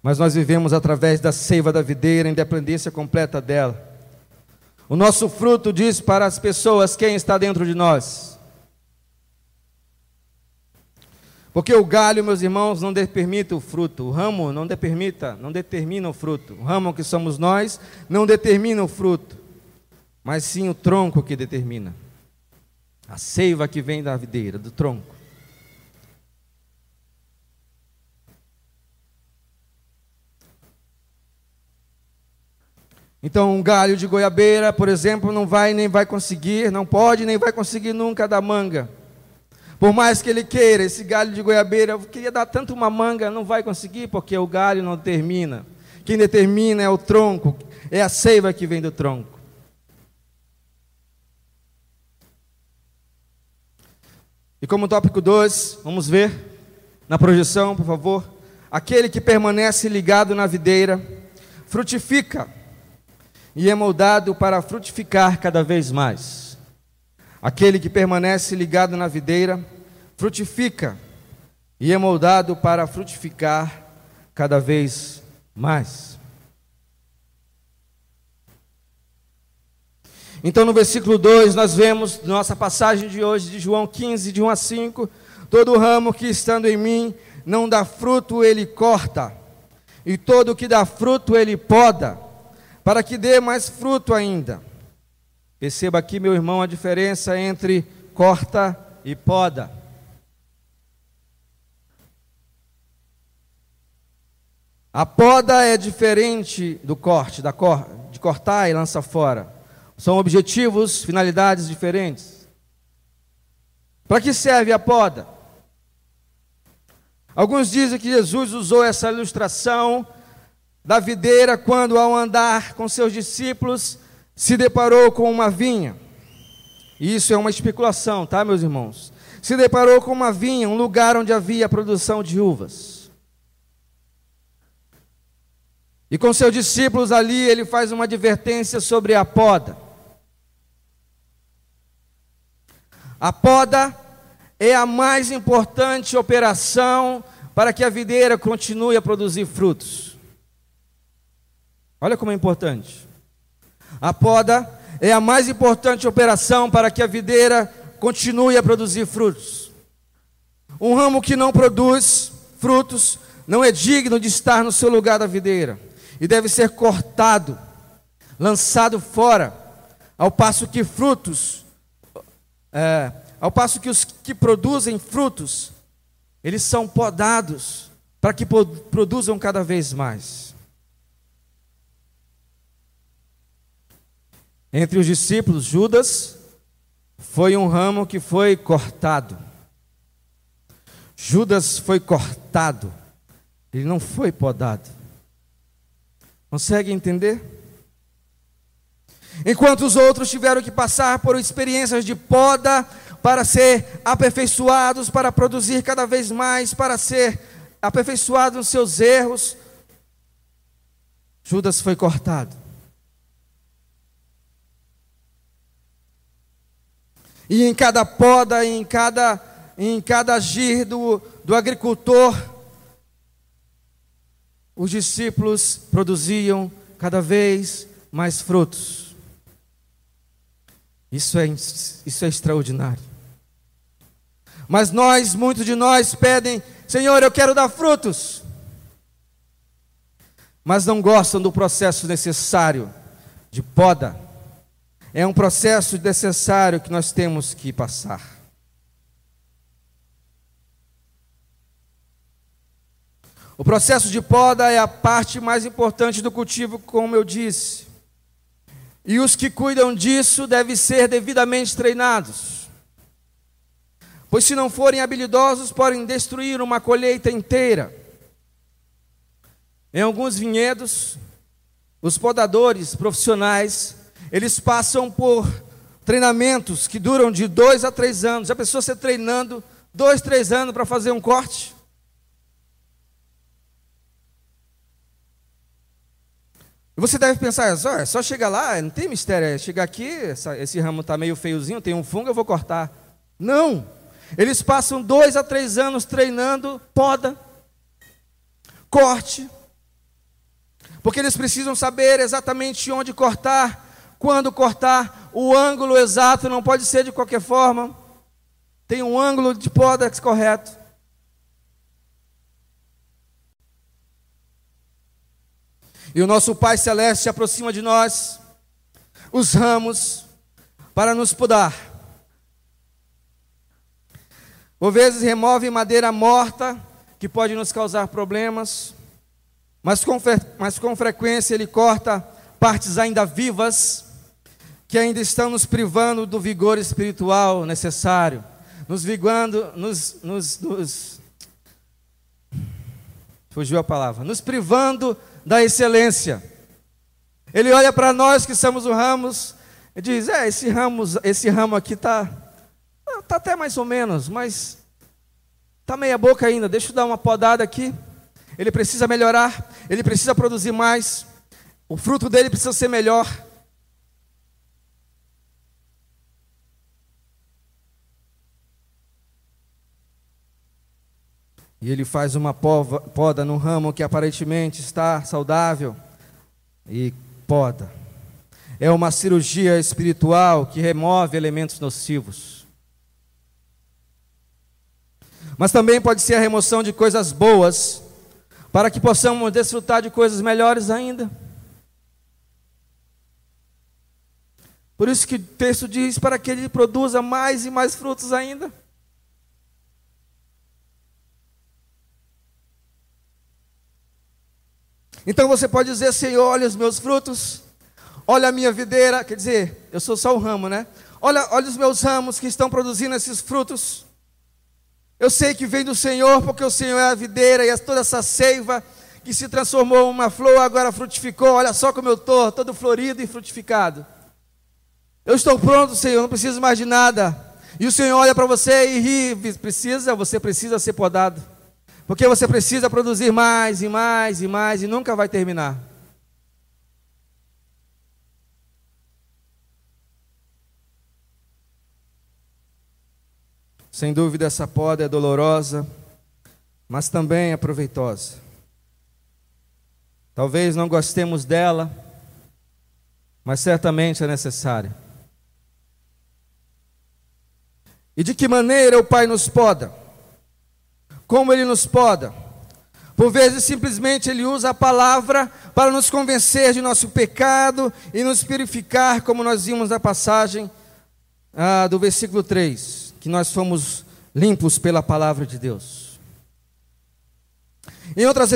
Mas nós vivemos através da seiva da videira, em dependência completa dela. O nosso fruto diz para as pessoas quem está dentro de nós. Porque o galho, meus irmãos, não determina o fruto, o ramo não determina, não determina o fruto. O ramo que somos nós não determina o fruto, mas sim o tronco que determina. A seiva que vem da videira, do tronco. Então, um galho de goiabeira, por exemplo, não vai nem vai conseguir, não pode nem vai conseguir nunca dar manga. Por mais que ele queira, esse galho de goiabeira, eu queria dar tanto uma manga, não vai conseguir, porque o galho não termina. Quem determina é o tronco, é a seiva que vem do tronco. E como tópico 2, vamos ver na projeção, por favor. Aquele que permanece ligado na videira, frutifica e é moldado para frutificar cada vez mais. Aquele que permanece ligado na videira, frutifica e é moldado para frutificar cada vez mais. Então, no versículo 2, nós vemos, nossa passagem de hoje, de João 15, de 1 a 5, todo ramo que estando em mim não dá fruto, ele corta, e todo que dá fruto, ele poda, para que dê mais fruto ainda. Perceba aqui, meu irmão, a diferença entre corta e poda. A poda é diferente do corte, da cor, de cortar e lançar fora. São objetivos, finalidades diferentes. Para que serve a poda? Alguns dizem que Jesus usou essa ilustração da videira quando, ao andar com seus discípulos, se deparou com uma vinha. Isso é uma especulação, tá, meus irmãos? Se deparou com uma vinha, um lugar onde havia produção de uvas. E com seus discípulos ali, ele faz uma advertência sobre a poda. A poda é a mais importante operação para que a videira continue a produzir frutos. Olha como é importante. A poda é a mais importante operação para que a videira continue a produzir frutos. Um ramo que não produz frutos não é digno de estar no seu lugar da videira e deve ser cortado, lançado fora, ao passo que frutos, é, ao passo que os que produzem frutos, eles são podados para que produzam cada vez mais. Entre os discípulos, Judas foi um ramo que foi cortado. Judas foi cortado, ele não foi podado. Consegue entender? Enquanto os outros tiveram que passar por experiências de poda para ser aperfeiçoados, para produzir cada vez mais, para ser aperfeiçoados nos seus erros, Judas foi cortado. E em cada poda, em cada, em cada agir do, do agricultor, os discípulos produziam cada vez mais frutos. Isso é, isso é extraordinário. Mas nós, muitos de nós pedem, Senhor, eu quero dar frutos. Mas não gostam do processo necessário de poda. É um processo necessário que nós temos que passar. O processo de poda é a parte mais importante do cultivo, como eu disse. E os que cuidam disso devem ser devidamente treinados. Pois se não forem habilidosos, podem destruir uma colheita inteira. Em alguns vinhedos, os podadores profissionais, eles passam por treinamentos que duram de dois a três anos. Já pensou você treinando dois, três anos para fazer um corte? Você deve pensar, é só chegar lá, não tem mistério, é chegar aqui, essa, esse ramo está meio feiozinho, tem um fungo, eu vou cortar. Não! Eles passam dois a três anos treinando poda, corte, porque eles precisam saber exatamente onde cortar, quando cortar, o ângulo exato não pode ser de qualquer forma, tem um ângulo de poda correto. E o nosso Pai Celeste aproxima de nós, os ramos, para nos podar. Por vezes remove madeira morta, que pode nos causar problemas, mas com, mas com frequência ele corta partes ainda vivas, que ainda estão nos privando do vigor espiritual necessário, nos vigando, nos, nos, nos fugiu a palavra, nos privando da excelência. Ele olha para nós que somos o ramos e diz: É, esse ramo, esse ramo aqui está tá até mais ou menos, mas está meia boca ainda. Deixa eu dar uma podada aqui. Ele precisa melhorar, ele precisa produzir mais, o fruto dele precisa ser melhor. E ele faz uma poda no ramo que aparentemente está saudável e poda. É uma cirurgia espiritual que remove elementos nocivos. Mas também pode ser a remoção de coisas boas, para que possamos desfrutar de coisas melhores ainda. Por isso que o texto diz para que ele produza mais e mais frutos ainda. Então você pode dizer, Senhor, olha os meus frutos, olha a minha videira, quer dizer, eu sou só o ramo, né? Olha, olha os meus ramos que estão produzindo esses frutos. Eu sei que vem do Senhor, porque o Senhor é a videira e toda essa seiva que se transformou em uma flor, agora frutificou. Olha só como eu estou, todo florido e frutificado. Eu estou pronto, Senhor, não preciso mais de nada. E o Senhor olha para você e ri, precisa, você precisa ser podado. Porque você precisa produzir mais e mais e mais e nunca vai terminar. Sem dúvida, essa poda é dolorosa, mas também é proveitosa. Talvez não gostemos dela, mas certamente é necessária. E de que maneira o Pai nos poda? Como ele nos poda. Por vezes, simplesmente, ele usa a palavra para nos convencer de nosso pecado e nos purificar, como nós vimos na passagem ah, do versículo 3, que nós fomos limpos pela palavra de Deus. Em outras,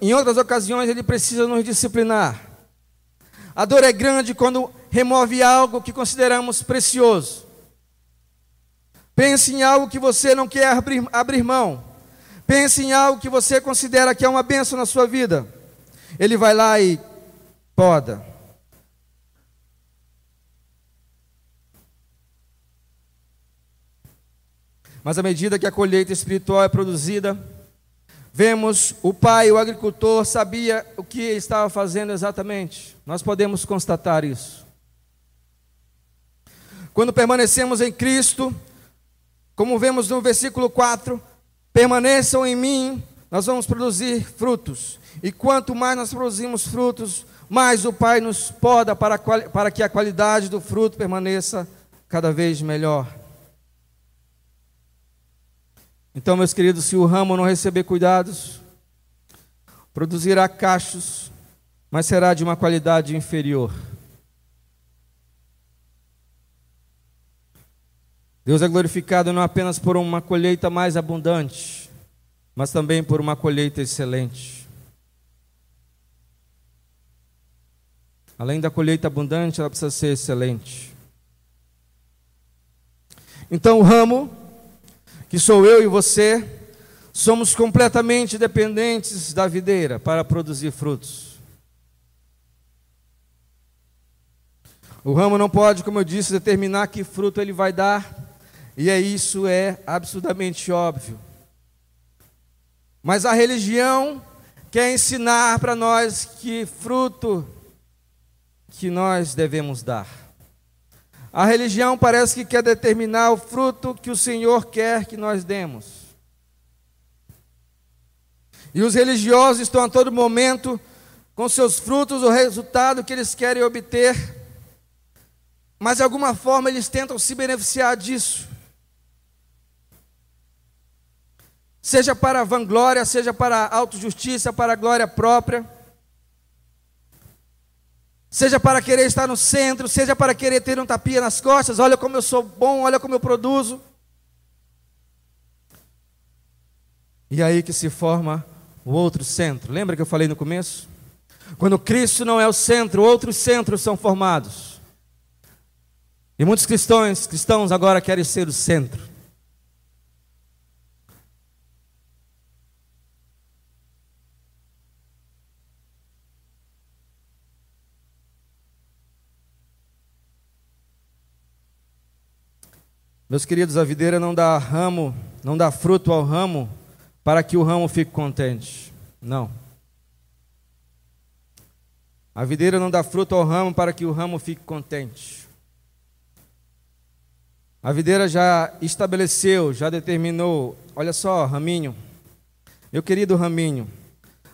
em outras ocasiões, ele precisa nos disciplinar. A dor é grande quando remove algo que consideramos precioso. Pense em algo que você não quer abrir, abrir mão. Pense em algo que você considera que é uma benção na sua vida. Ele vai lá e poda. Mas à medida que a colheita espiritual é produzida, vemos o pai, o agricultor, sabia o que estava fazendo exatamente. Nós podemos constatar isso. Quando permanecemos em Cristo, como vemos no versículo 4, Permaneçam em mim, nós vamos produzir frutos. E quanto mais nós produzimos frutos, mais o Pai nos poda para, para que a qualidade do fruto permaneça cada vez melhor. Então, meus queridos, se o ramo não receber cuidados, produzirá cachos, mas será de uma qualidade inferior. Deus é glorificado não apenas por uma colheita mais abundante, mas também por uma colheita excelente. Além da colheita abundante, ela precisa ser excelente. Então, o ramo, que sou eu e você, somos completamente dependentes da videira para produzir frutos. O ramo não pode, como eu disse, determinar que fruto ele vai dar, e é isso é absurdamente óbvio. Mas a religião quer ensinar para nós que fruto que nós devemos dar. A religião parece que quer determinar o fruto que o Senhor quer que nós demos. E os religiosos estão a todo momento com seus frutos o resultado que eles querem obter, mas de alguma forma eles tentam se beneficiar disso. Seja para vanglória, seja para autojustiça, para glória própria, seja para querer estar no centro, seja para querer ter um tapinha nas costas, olha como eu sou bom, olha como eu produzo. E aí que se forma o outro centro. Lembra que eu falei no começo? Quando Cristo não é o centro, outros centros são formados. E muitos cristãos, cristãos agora querem ser o centro. Meus queridos, a videira não dá ramo, não dá fruto ao ramo para que o ramo fique contente. Não. A videira não dá fruto ao ramo para que o ramo fique contente. A videira já estabeleceu, já determinou. Olha só, raminho. Meu querido raminho,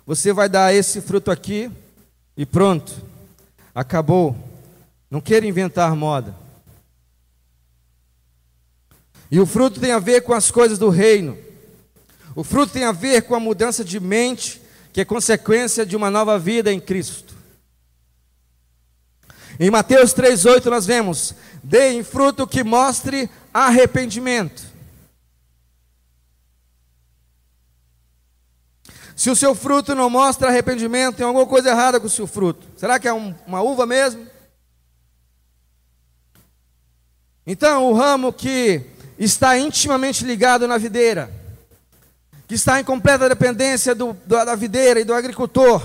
você vai dar esse fruto aqui e pronto. Acabou. Não queira inventar moda. E o fruto tem a ver com as coisas do reino. O fruto tem a ver com a mudança de mente, que é consequência de uma nova vida em Cristo. Em Mateus 3,8 nós vemos: deem fruto que mostre arrependimento. Se o seu fruto não mostra arrependimento, tem alguma coisa errada com o seu fruto. Será que é um, uma uva mesmo? Então, o ramo que está intimamente ligado na videira, que está em completa dependência do, da videira e do agricultor,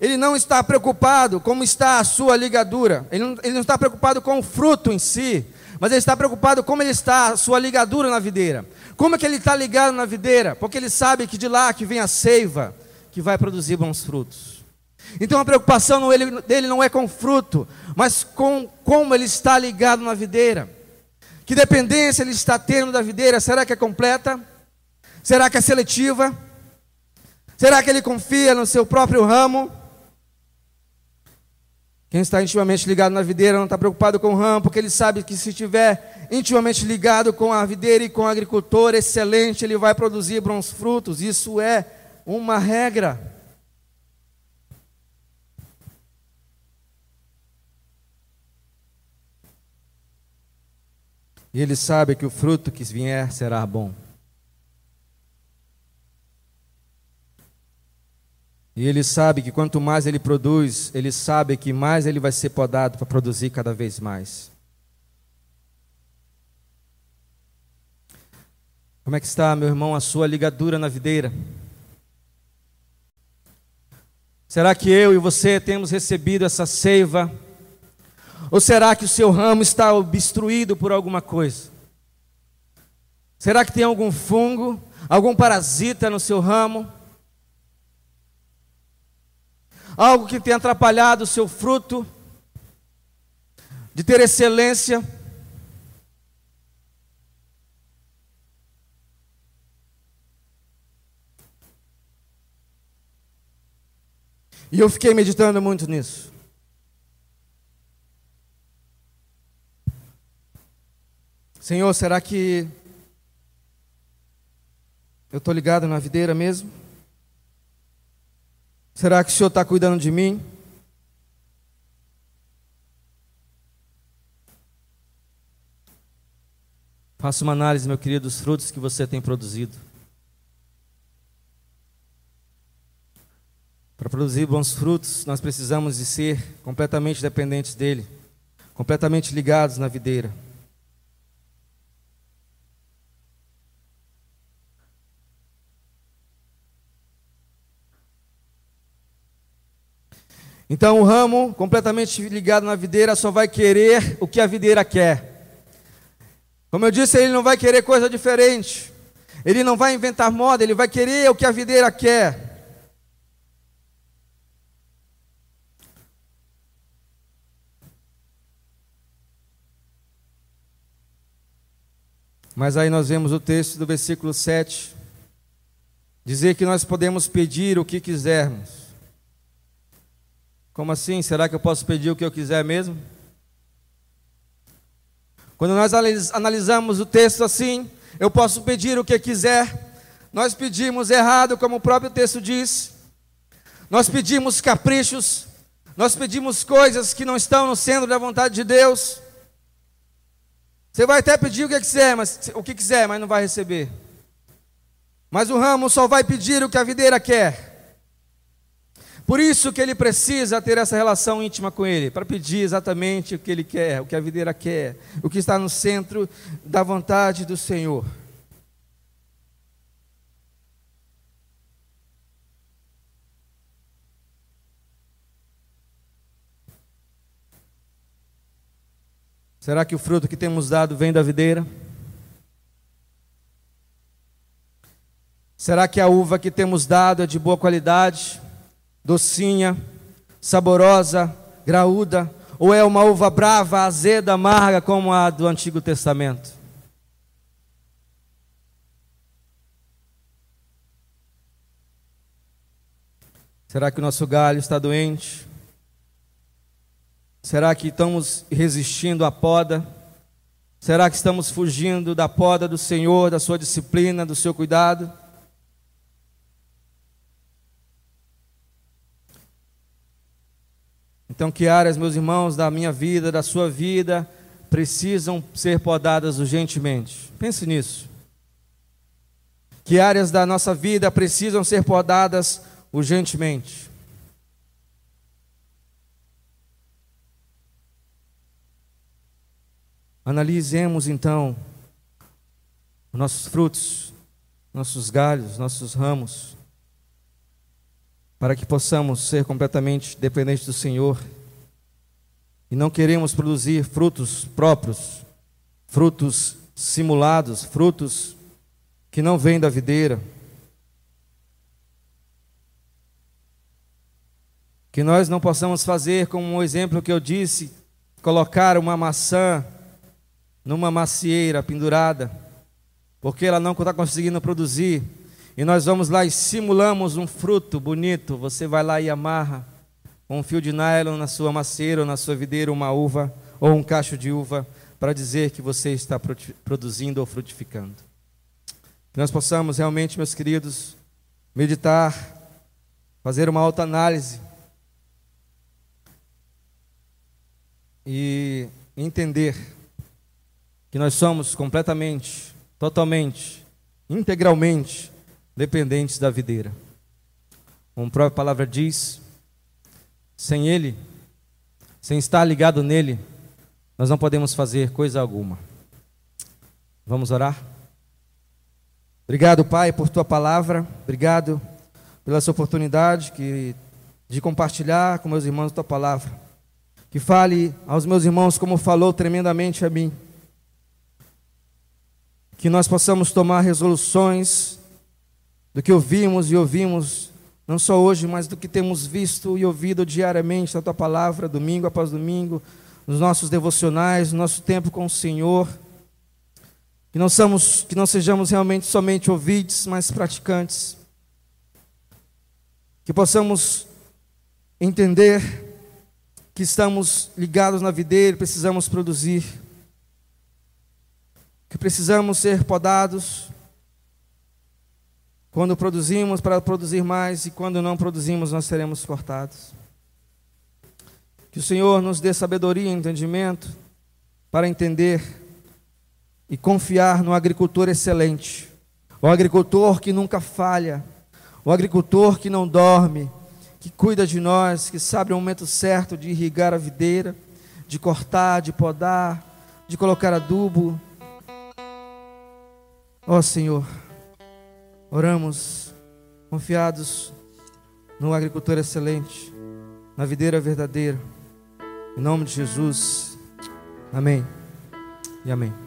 ele não está preocupado como está a sua ligadura, ele não, ele não está preocupado com o fruto em si, mas ele está preocupado como ele está a sua ligadura na videira. Como é que ele está ligado na videira? Porque ele sabe que de lá que vem a seiva que vai produzir bons frutos. Então a preocupação dele não é com o fruto, mas com como ele está ligado na videira. Que dependência ele está tendo da videira? Será que é completa? Será que é seletiva? Será que ele confia no seu próprio ramo? Quem está intimamente ligado na videira não está preocupado com o ramo, porque ele sabe que se estiver intimamente ligado com a videira e com o agricultor excelente, ele vai produzir bons frutos. Isso é uma regra. E ele sabe que o fruto que vier será bom. E ele sabe que quanto mais ele produz, ele sabe que mais ele vai ser podado para produzir cada vez mais. Como é que está, meu irmão, a sua ligadura na videira? Será que eu e você temos recebido essa seiva? Ou será que o seu ramo está obstruído por alguma coisa? Será que tem algum fungo, algum parasita no seu ramo? algo que tem atrapalhado o seu fruto de ter excelência. E eu fiquei meditando muito nisso. Senhor, será que eu estou ligado na videira mesmo? Será que o Senhor está cuidando de mim? Faça uma análise, meu querido, dos frutos que você tem produzido. Para produzir bons frutos, nós precisamos de ser completamente dependentes dele, completamente ligados na videira. Então o ramo, completamente ligado na videira, só vai querer o que a videira quer. Como eu disse, ele não vai querer coisa diferente. Ele não vai inventar moda, ele vai querer o que a videira quer. Mas aí nós vemos o texto do versículo 7 dizer que nós podemos pedir o que quisermos. Como assim? Será que eu posso pedir o que eu quiser mesmo? Quando nós analisamos o texto assim, eu posso pedir o que quiser. Nós pedimos errado, como o próprio texto diz. Nós pedimos caprichos. Nós pedimos coisas que não estão no centro da vontade de Deus. Você vai até pedir o que quiser, mas o que quiser, mas não vai receber. Mas o ramo só vai pedir o que a videira quer. Por isso que ele precisa ter essa relação íntima com ele, para pedir exatamente o que ele quer, o que a videira quer, o que está no centro da vontade do Senhor. Será que o fruto que temos dado vem da videira? Será que a uva que temos dado é de boa qualidade? Docinha, saborosa, graúda, ou é uma uva brava, azeda, amarga, como a do Antigo Testamento? Será que o nosso galho está doente? Será que estamos resistindo à poda? Será que estamos fugindo da poda do Senhor, da sua disciplina, do seu cuidado? Então, que áreas, meus irmãos, da minha vida, da sua vida, precisam ser podadas urgentemente? Pense nisso. Que áreas da nossa vida precisam ser podadas urgentemente? Analisemos então nossos frutos, nossos galhos, nossos ramos para que possamos ser completamente dependentes do Senhor e não queremos produzir frutos próprios, frutos simulados, frutos que não vêm da videira. Que nós não possamos fazer como o exemplo que eu disse, colocar uma maçã numa macieira pendurada, porque ela não está conseguindo produzir e nós vamos lá e simulamos um fruto bonito. Você vai lá e amarra um fio de nylon na sua macieira ou na sua videira uma uva ou um cacho de uva para dizer que você está produzindo ou frutificando. Que nós possamos realmente, meus queridos, meditar, fazer uma autoanálise e entender que nós somos completamente, totalmente, integralmente dependentes da videira. Como a própria palavra diz, sem Ele, sem estar ligado nele, nós não podemos fazer coisa alguma. Vamos orar? Obrigado, Pai, por tua palavra. Obrigado pela sua oportunidade que, de compartilhar com meus irmãos tua palavra. Que fale aos meus irmãos como falou tremendamente a mim. Que nós possamos tomar resoluções do que ouvimos e ouvimos, não só hoje, mas do que temos visto e ouvido diariamente na tua palavra, domingo após domingo, nos nossos devocionais, no nosso tempo com o Senhor. Que não, somos, que não sejamos realmente somente ouvintes, mas praticantes. Que possamos entender que estamos ligados na videira, precisamos produzir. Que precisamos ser podados, quando produzimos para produzir mais e quando não produzimos, nós seremos cortados. Que o Senhor nos dê sabedoria e entendimento para entender e confiar no agricultor excelente, o agricultor que nunca falha, o agricultor que não dorme, que cuida de nós, que sabe o momento certo de irrigar a videira, de cortar, de podar, de colocar adubo. Ó oh, Senhor, Oramos confiados no agricultor excelente, na videira verdadeira. Em nome de Jesus. Amém e amém.